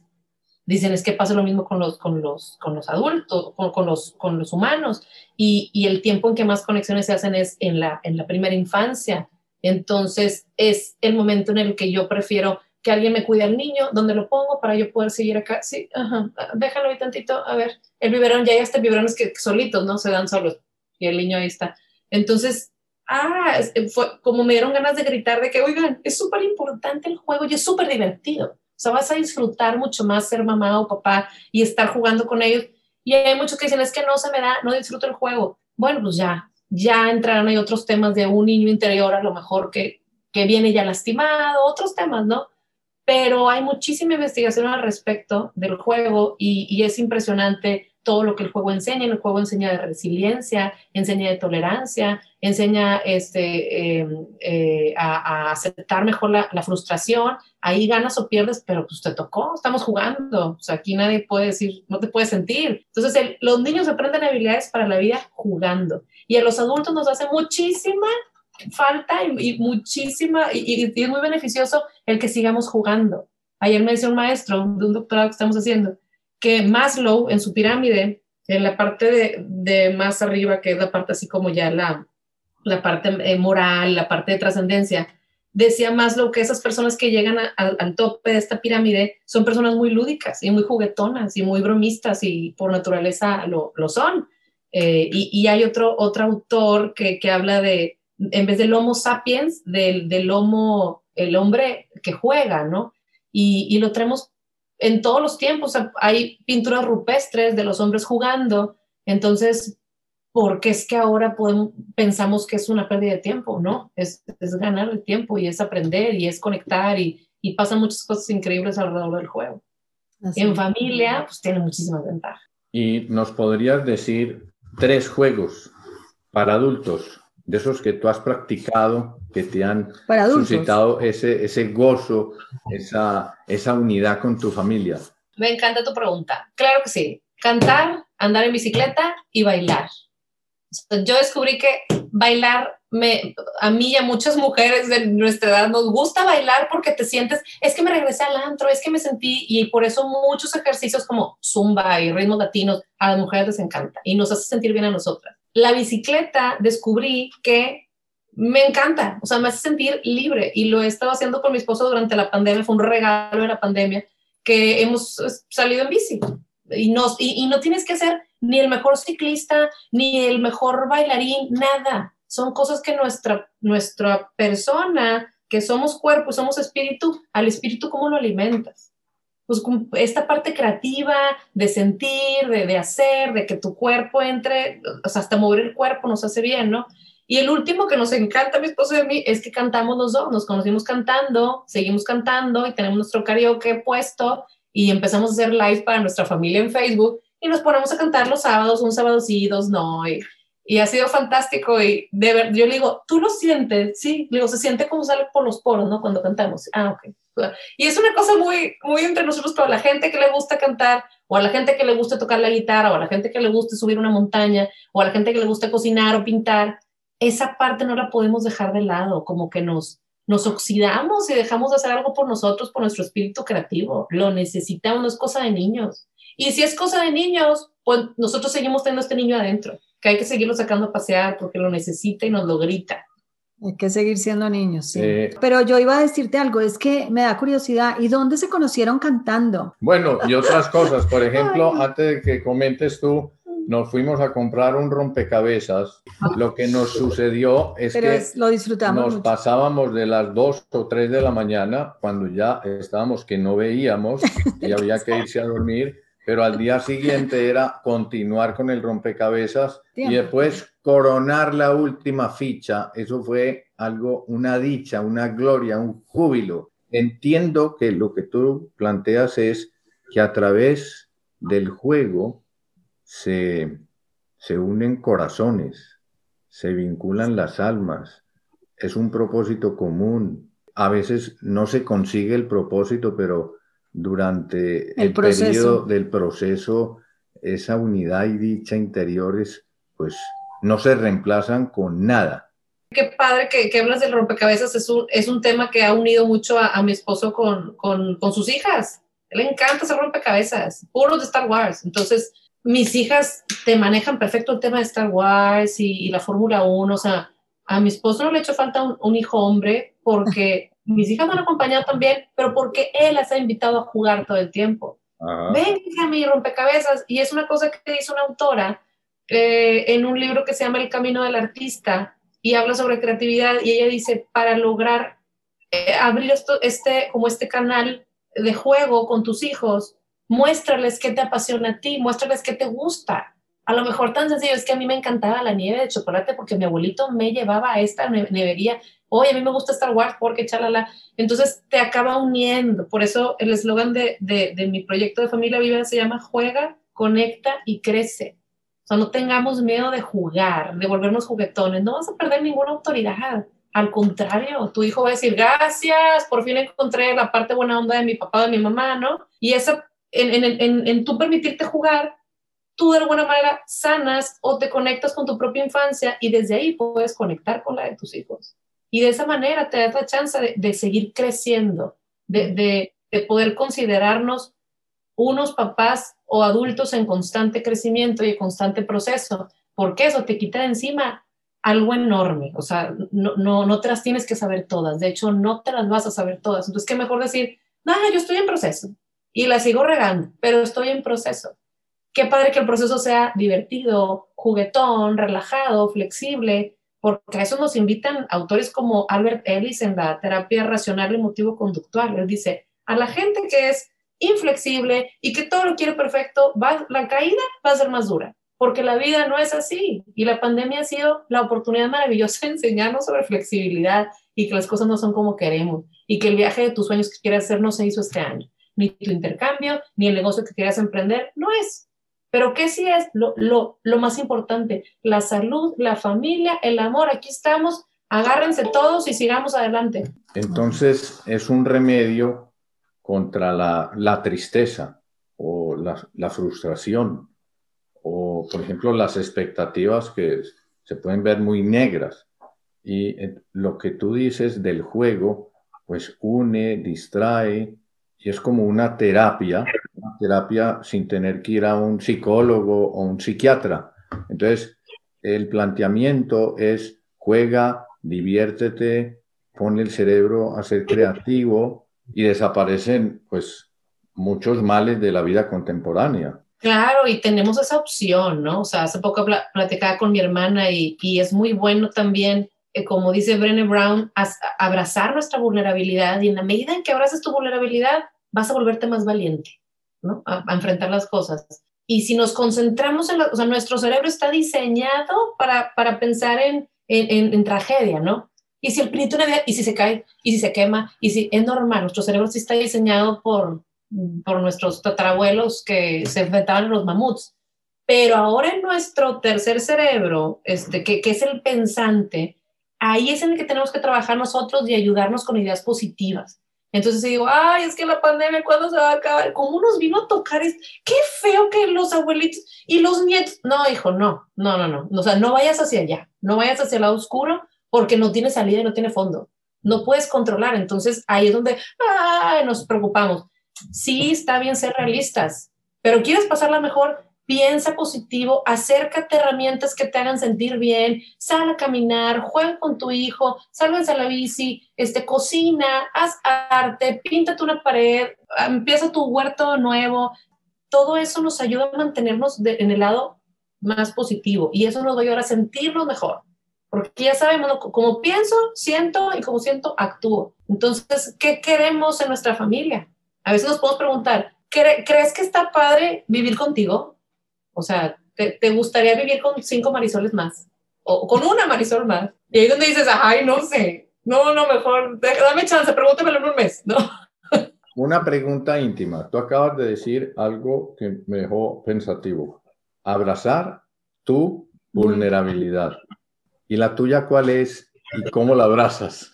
dicen es que pasa lo mismo con los, con los, con los adultos, con, los, con los humanos, y, y, el tiempo en que más conexiones se hacen es en la, en la primera infancia. Entonces es el momento en el que yo prefiero que alguien me cuide al niño, donde lo pongo para yo poder seguir acá. Sí, ajá, déjalo ahí tantito, a ver, el biberón, ya hay hasta biberones que solitos, ¿no? Se dan solos y el niño ahí está. Entonces, ah, fue como me dieron ganas de gritar de que, oigan, es súper importante el juego y es súper divertido. O sea, vas a disfrutar mucho más ser mamá o papá y estar jugando con ellos. Y hay muchos que dicen, es que no se me da, no disfruto el juego. Bueno, pues ya, ya entrarán ahí otros temas de un niño interior, a lo mejor que, que viene ya lastimado, otros temas, ¿no? Pero hay muchísima investigación al respecto del juego y, y es impresionante todo lo que el juego enseña. El juego enseña de resiliencia, enseña de tolerancia, enseña este, em, eh, a, aceptar mejor la, la, frustración. Ahí ganas o pierdes, pero pues te tocó, estamos jugando. O sea, aquí nadie puede decir, no te puedes sentir. Entonces, los niños aprenden habilidades para la vida jugando. Y a los adultos nos hace muchísima falta y, muchísima, y, y, es muy beneficioso el que sigamos jugando. Ayer me decía un maestro de un doctorado que estamos haciendo que Maslow en su pirámide, en la parte de, de más arriba, que es la parte así como ya la, la parte eh, moral, la parte de trascendencia, decía Maslow que esas personas que llegan al tope de esta pirámide son personas muy lúdicas y muy juguetonas y muy bromistas y por naturaleza lo, lo son. Eh, y, y, hay otro, otro autor que, que, habla de, en vez del Homo sapiens, del, del Homo, el hombre que juega, ¿no? Y, y lo traemos en todos los tiempos. Hay pinturas rupestres de los hombres jugando. Entonces, ¿por qué es que ahora podemos, pensamos que es una pérdida de tiempo? No, es, es ganar el tiempo y es aprender y es conectar y, y pasan muchas cosas increíbles alrededor del juego. en familia, pues tiene muchísimas ventajas. ¿Y nos podrías decir tres juegos para adultos, de esos que tú has practicado, que te han suscitado ese, ese gozo, esa, esa unidad con tu familia? Me encanta tu pregunta. Claro que sí. Cantar, andar en bicicleta y bailar. Yo descubrí que bailar me, a mí y a muchas mujeres de nuestra edad nos gusta bailar porque te sientes, es que me regresé al antro, es que me sentí, y por eso muchos ejercicios como zumba y ritmos latinos a las mujeres les encanta y nos hace sentir bien a nosotras. La bicicleta descubrí que me encanta, o sea, me hace sentir libre y lo he estado haciendo con mi esposo durante la pandemia, fue un regalo de la pandemia que hemos salido en bici y, nos, y, y no tienes que hacer ni el mejor ciclista, ni el mejor bailarín, nada. Son cosas que nuestra, nuestra persona, que somos cuerpo, somos espíritu, al espíritu, ¿cómo lo alimentas? Pues esta parte creativa de sentir, de, de hacer, de que tu cuerpo entre, o sea, hasta mover el cuerpo nos hace bien, ¿no? Y el último que nos encanta mi esposo y a mí es que cantamos los dos, nos conocimos cantando, seguimos cantando y tenemos nuestro karaoke puesto y empezamos a hacer live para nuestra familia en Facebook y nos ponemos a cantar los sábados, un sábado sí, dos no, y, y ha sido fantástico y de ver, yo le digo, ¿tú lo sientes? Sí, le digo, se siente como sale por los poros, ¿no? Cuando cantamos. Ah, ok. Y es una cosa muy, muy entre nosotros, pero a la gente que le gusta cantar, o a la gente que le gusta tocar la guitarra, o a la gente que le gusta subir una montaña, o a la gente que le gusta cocinar o pintar, esa parte no la podemos dejar de lado, como que nos, nos oxidamos y dejamos de hacer algo por nosotros, por nuestro espíritu creativo. Lo necesitamos, no es cosa de niños. Y si es cosa de niños, pues nosotros seguimos teniendo este niño adentro, que hay que seguirlo sacando a pasear porque lo necesita y nos lo grita. Hay que seguir siendo niños, sí. Pero yo iba a decirte algo, es que me da curiosidad, ¿y dónde se conocieron cantando? Bueno, y otras cosas, por ejemplo, antes de que comentes tú, nos fuimos a comprar un rompecabezas. Lo que nos sucedió es que lo disfrutamos nos pasábamos de las 2 o 3 de la mañana, cuando ya estábamos que no veíamos y había que irse a dormir, pero al día siguiente era continuar con el rompecabezas y después coronar la última ficha. Eso fue algo, una dicha, una gloria, un júbilo. Entiendo que lo que tú planteas es que a través del juego se, se unen corazones, se vinculan las almas, es un propósito común. A veces no se consigue el propósito, pero durante el, periodo del proceso, esa unidad y dicha interiores, pues no se reemplazan con nada. Qué padre que, que hablas del rompecabezas, es un, es un tema que ha unido mucho a, mi esposo con, con, con, sus hijas. Le encanta hacer rompecabezas, puros de Star Wars. Entonces, mis hijas te manejan perfecto el tema de Star Wars y, la Fórmula 1. O sea, a mi esposo no le ha hecho falta un, un hijo hombre porque mis hijas me han acompañado también, pero porque él las ha invitado a jugar todo el tiempo. Ven, hija, mi rompecabezas. Y es una cosa que dice una autora eh, en un libro que se llama El Camino del Artista y habla sobre creatividad y ella dice, para lograr eh, abrir esto, este, como este canal de juego con tus hijos, muéstrales qué te apasiona a ti, muéstrales qué te gusta. A lo mejor tan sencillo es que a mí me encantaba la nieve de chocolate porque mi abuelito me llevaba a esta nevería oye, a mí me gusta Star Wars porque chalala. Entonces te acaba uniendo. Por eso el eslogan de, de, mi proyecto de familia viva se llama Juega, conecta y crece. O sea, no tengamos miedo de jugar, de volvernos juguetones. No vas a perder ninguna autoridad. Al contrario, tu hijo va a decir, gracias, por fin encontré la parte buena onda de mi papá o de mi mamá, ¿no? Y esa, en, en, en, en tú permitirte jugar, tú de alguna manera sanas o te conectas con tu propia infancia y desde ahí puedes conectar con la de tus hijos. Y de esa manera te das la chance de, seguir creciendo, de, de poder considerarnos unos papás o adultos en constante crecimiento y constante proceso, porque eso te quita de encima algo enorme, o sea, no, no, no te las tienes que saber todas, de hecho no te las vas a saber todas, entonces qué mejor decir, no, yo estoy en proceso y la sigo regando, pero estoy en proceso. Qué padre que el proceso sea divertido, juguetón, relajado, flexible, porque a eso nos invitan autores como Albert Ellis en la terapia racional emotivo conductual. Él dice, a la gente que es inflexible y que todo lo quiere perfecto, va, la caída va a ser más dura porque la vida no es así y la pandemia ha sido la oportunidad maravillosa de enseñarnos sobre flexibilidad y que las cosas no son como queremos y que el viaje de tus sueños que quieres hacer no se hizo este año, ni tu intercambio, ni el negocio que quieras emprender, no es. Pero ¿qué sí es lo, lo, lo más importante? La salud, la familia, el amor, aquí estamos, agárrense todos y sigamos adelante. Entonces es un remedio contra la, la tristeza o la, la frustración o, por ejemplo, las expectativas que se pueden ver muy negras. Y eh, lo que tú dices del juego, pues une, distrae, y es como una terapia, una terapia sin tener que ir a un psicólogo o un psiquiatra. Entonces, el planteamiento es juega, diviértete, pone el cerebro a ser creativo y desaparecen pues muchos males de la vida contemporánea. Claro, y tenemos esa opción, ¿no? O sea, hace poco platicaba con mi hermana y, es muy bueno también, eh, como dice Brené Brown, abrazar nuestra vulnerabilidad y en la medida en que abraces tu vulnerabilidad, vas a volverte más valiente, ¿no? A, enfrentar las cosas. Y si nos concentramos en, o sea, nuestro cerebro está diseñado para, para pensar en, en, en, tragedia, ¿no? Y si el espíritu y si se cae, y si se quema, y si es normal, nuestro cerebro sí está diseñado por, por nuestros tatarabuelos que se enfrentaban a los mamuts. Pero ahora en nuestro tercer cerebro, este, que, que es el pensante, ahí es en el que tenemos que trabajar nosotros y ayudarnos con ideas positivas. Entonces digo, ay, es que la pandemia, ¿cuándo se va a acabar? ¿Cómo nos vino a tocar? Es, qué feo que los abuelitos y los nietos. No, hijo, no, no, no, no. O sea, no vayas hacia allá, no vayas hacia el lado oscuro porque no tiene salida y no tiene fondo. No puedes controlar. Entonces ahí es donde ay, nos preocupamos sí está bien ser realistas, pero quieres pasarla mejor, piensa positivo, acércate herramientas que te hagan sentir bien, sal a caminar, juega con tu hijo, sálvense a la bici, este, cocina, haz arte, píntate una pared, empieza tu huerto nuevo. Todo eso nos ayuda a mantenernos en el lado más positivo y eso nos va a ayudar a sentirnos mejor. Porque ya sabemos, como pienso, siento y como siento, actúo. Entonces, ¿qué queremos en nuestra familia? A veces nos podemos preguntar, ¿crees que está padre vivir contigo? O sea, ¿te, gustaría vivir con cinco marisoles más? O con una marisol más. Y ahí es donde dices, ay, no sé. No, no, mejor, dame chance, pregúntamelo en un mes, ¿no? Una pregunta íntima. Tú acabas de decir algo que me dejó pensativo. Abrazar tu vulnerabilidad. ¿Y la tuya cuál es y cómo la abrazas?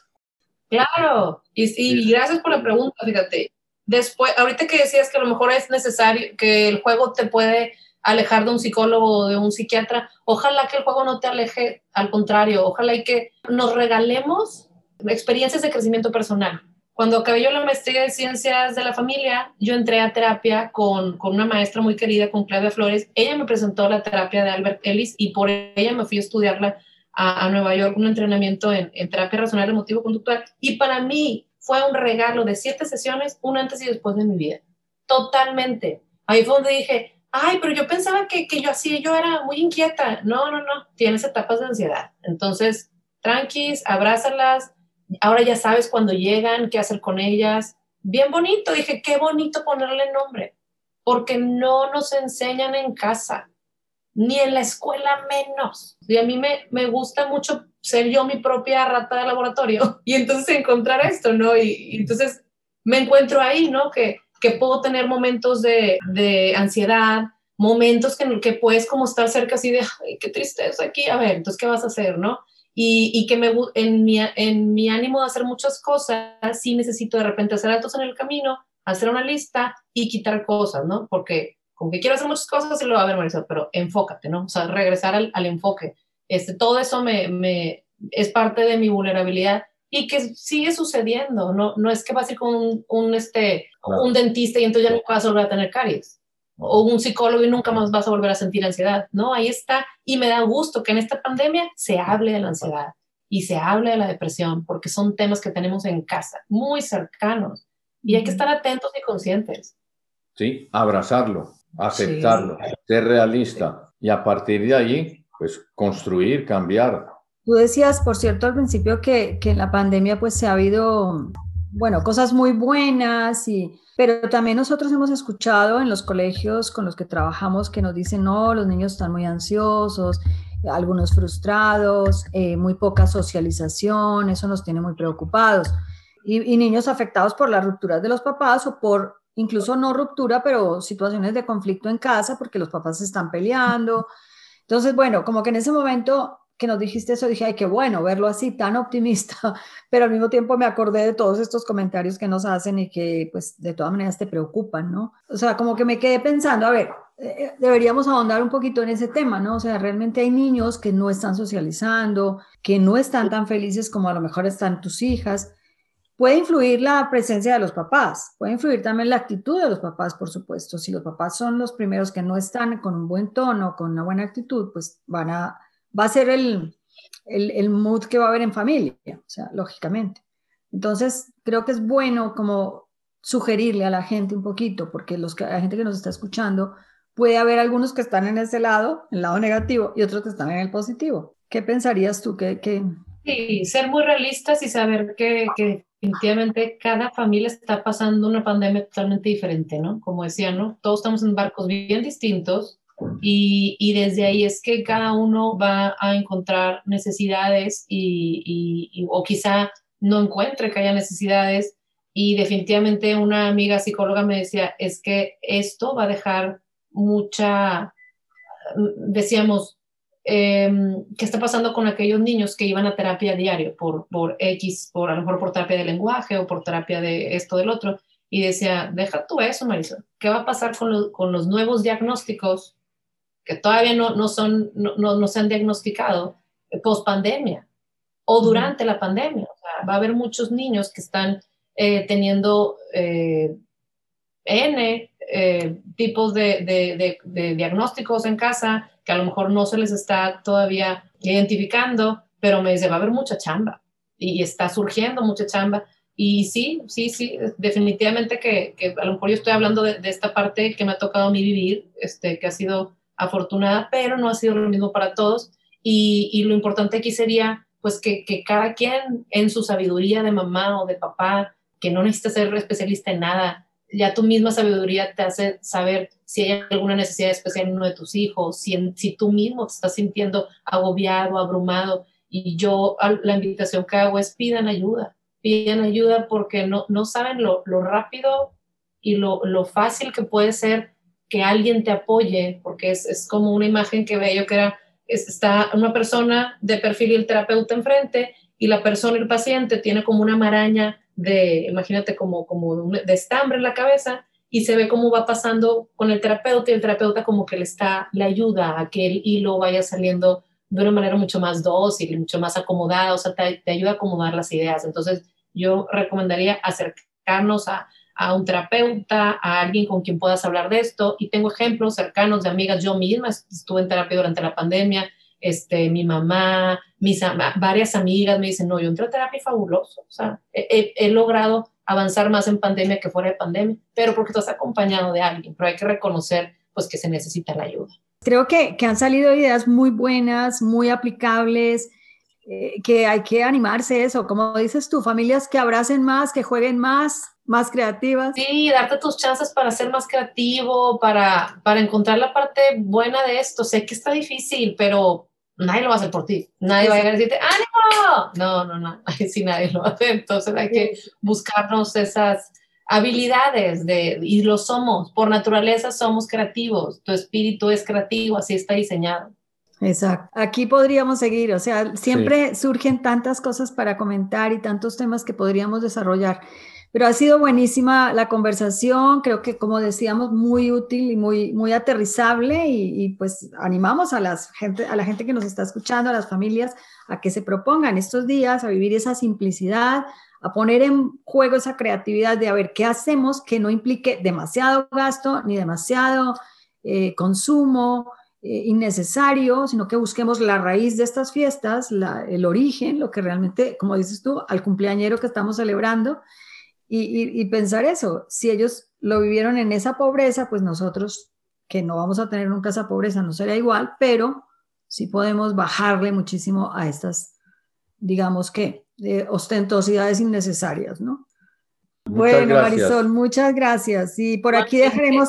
Claro, y, y gracias por la pregunta, fíjate después, ahorita que decías que a lo mejor es necesario, que el juego te puede alejar de un psicólogo o de un psiquiatra, ojalá que el juego no te aleje, al contrario, ojalá y que nos regalemos experiencias de crecimiento personal. Cuando acabé yo la maestría de ciencias de la familia, yo entré a terapia con, con una maestra muy querida, con Claudia Flores. Ella me presentó la terapia de Albert Ellis y por ella me fui a estudiarla a, a Nueva York, un entrenamiento en, en terapia racional emotivo conductual. Y para mí, fue un regalo de siete sesiones, un antes y después de mi vida. Totalmente. Ahí fue donde dije, ay, pero yo pensaba que, que yo así, yo era muy inquieta. No, no, no, tienes etapas de ansiedad. Entonces, tranquis, abrázalas. Ahora ya sabes cuando llegan, qué hacer con ellas. Bien bonito, dije, qué bonito ponerle nombre, porque no nos enseñan en casa, ni en la escuela menos. Y a mí me, me gusta mucho ser yo mi propia rata de laboratorio y entonces encontrar esto, ¿no? Y, entonces me encuentro ahí, ¿no? Que, que puedo tener momentos de, de ansiedad, momentos que, que puedes como estar cerca así de, ay, qué tristeza aquí, a ver, entonces, ¿qué vas a hacer, no? Y, y que me, en, mi, en mi ánimo de hacer muchas cosas, sí necesito de repente hacer altos en el camino, hacer una lista y quitar cosas, ¿no? Porque como que quiero hacer muchas cosas y lo va a ver Marisol, pero enfócate, ¿no? O sea, regresar al, al enfoque. Este, todo eso me, me, es parte de mi vulnerabilidad y que sigue sucediendo, no, no es que vas a ir con un, un este, un dentista y entonces ya no vas a volver a tener caries, o un psicólogo y nunca más vas a volver a sentir ansiedad, ¿no? Ahí está, y me da gusto que en esta pandemia se hable de la ansiedad y se hable de la depresión, porque son temas que tenemos en casa, muy cercanos, y hay que estar atentos y conscientes. Sí, abrazarlo, aceptarlo, ser realista, y a partir de ahí, pues construir, cambiar, Tú decías, por cierto, al principio que, que en la pandemia pues se ha habido, bueno, cosas muy buenas, y, pero también nosotros hemos escuchado en los colegios con los que trabajamos que nos dicen, no, los niños están muy ansiosos, algunos frustrados, eh, muy poca socialización, eso nos tiene muy preocupados. Y, y, niños afectados por las rupturas de los papás o por incluso no ruptura, pero situaciones de conflicto en casa porque los papás están peleando. Entonces, bueno, como que en ese momento que nos dijiste eso, dije, ay, qué bueno verlo así, tan optimista, pero al mismo tiempo me acordé de todos estos comentarios que nos hacen y que pues de todas maneras te preocupan, ¿no? O sea, como que me quedé pensando, a ver, eh, eh, deberíamos ahondar un poquito en ese tema, ¿no? O sea, realmente hay niños que no están socializando, que no están tan felices como a lo mejor están tus hijas. Puede influir la presencia de los papás, puede influir también la actitud de los papás, por supuesto. Si los papás son los primeros que no están con un buen tono, con una buena actitud, pues van a va a ser el, el, el, mood que va a haber en familia, o sea, lógicamente. Entonces, creo que es bueno como sugerirle a la gente un poquito, porque los que, la gente que nos está escuchando, puede haber algunos que están en ese lado, el lado negativo, y otros que están en el positivo. ¿Qué pensarías tú? que. Sí, ser muy realistas y saber que, que definitivamente cada familia está pasando una pandemia totalmente diferente, ¿no? Como decía, ¿no? Todos estamos en barcos bien distintos, y, y, desde ahí es que cada uno va a encontrar necesidades y, y, o quizá no encuentre que haya necesidades. Y definitivamente una amiga psicóloga me decía, es que esto va a dejar mucha, decíamos, eh, ¿qué está pasando con aquellos niños que iban a terapia diario por, por X, por a lo mejor por terapia de lenguaje o por terapia de esto del otro? Y decía, deja tú eso, Marisol, ¿qué va a pasar con, lo, con los nuevos diagnósticos que todavía no, no, son, no, no, se han diagnosticado eh, post pandemia o durante la pandemia. O sea, va a haber muchos niños que están eh, teniendo eh, N tipos de, de, de, diagnósticos en casa que a lo mejor no se les está todavía identificando, pero me dice, va a haber mucha chamba y, está surgiendo mucha chamba. Y sí, sí, sí, definitivamente que, que, a lo mejor yo estoy hablando de, de, esta parte que me ha tocado a mí vivir, este, que ha sido afortunada, pero no ha sido lo mismo para todos. Y, lo importante aquí sería, pues, que, cada quien en su sabiduría de mamá o de papá, que no necesita ser especialista en nada, ya tu misma sabiduría te hace saber si hay alguna necesidad especial en uno de tus hijos, si, tú mismo te estás sintiendo agobiado, abrumado. Y yo la invitación que hago es pidan ayuda, pidan ayuda porque no, saben lo, rápido y lo fácil que puede ser que alguien te apoye, porque es, es como una imagen que veo yo que era, está una persona de perfil y el terapeuta enfrente, y la persona, el paciente, tiene como una maraña de, imagínate, como, como de estambre en la cabeza, y se ve cómo va pasando con el terapeuta, y el terapeuta como que le está, le ayuda a que el hilo vaya saliendo de una manera mucho más dócil, mucho más acomodada, o sea, te ayuda a acomodar las ideas. Entonces, yo recomendaría acercarnos a, a un terapeuta, a alguien con quien puedas hablar de esto. Y tengo ejemplos cercanos de amigas. Yo misma estuve en terapia durante la pandemia. Este, mi mamá, mis varias amigas me dicen, no, yo entré a terapia fabuloso. O sea, he, logrado avanzar más en pandemia que fuera de pandemia, pero porque estás acompañado de alguien. Pero hay que reconocer pues que se necesita la ayuda. Creo que, que han salido ideas muy buenas, muy aplicables, eh, que hay que animarse eso, como dices tú, familias que abracen más, que jueguen más, más creativas. Sí, darte tus chances para ser más creativo, para, para encontrar la parte buena de esto. Sé que está difícil, pero nadie lo va a hacer por ti. Nadie va a decirte, ánimo. No, no, no, sí nadie lo va a hacer. Entonces hay que buscarnos esas habilidades de, y lo somos. Por naturaleza somos creativos. Tu espíritu es creativo, así está diseñado. Exacto. Aquí podríamos seguir, o sea, siempre sí. surgen tantas cosas para comentar y tantos temas que podríamos desarrollar. Pero ha sido buenísima la conversación, creo que como decíamos, muy útil y muy, muy aterrizable y, pues animamos a, las gente, a la gente que nos está escuchando, a las familias, a que se propongan estos días a vivir esa simplicidad, a poner en juego esa creatividad de a ver qué hacemos que no implique demasiado gasto ni demasiado eh, consumo eh, innecesario, sino que busquemos la raíz de estas fiestas, el origen, lo que realmente, como dices tú, al cumpleañero que estamos celebrando y, pensar eso, si ellos lo vivieron en esa pobreza, pues nosotros, que no vamos a tener nunca esa pobreza, no sería igual, pero sí podemos bajarle muchísimo a estas, digamos que, eh, ostentosidades innecesarias, ¿no? bueno, Marisol, muchas gracias. Y por aquí dejaremos...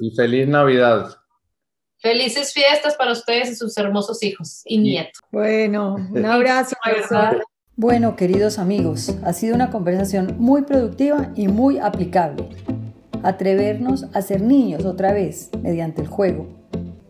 Y feliz Navidad. Felices fiestas para ustedes y sus hermosos hijos y nietos. Bueno, un abrazo, Marisol. Bueno, queridos amigos, ha sido una conversación muy productiva y muy aplicable. Atrevernos a ser niños otra vez mediante el juego.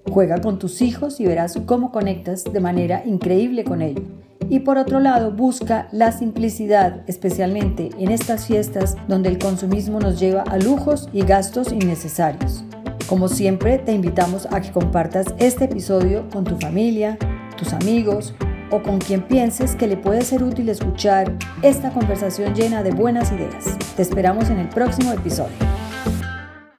Juega con tus hijos y verás cómo conectas de manera increíble con ellos. Y por otro lado, busca la simplicidad, especialmente en estas fiestas donde el consumismo nos lleva a lujos y gastos innecesarios. Como siempre, te invitamos a que compartas este episodio con tu familia, tus amigos, o con quien pienses que le puede ser útil escuchar esta conversación llena de buenas ideas. Te esperamos en el próximo episodio.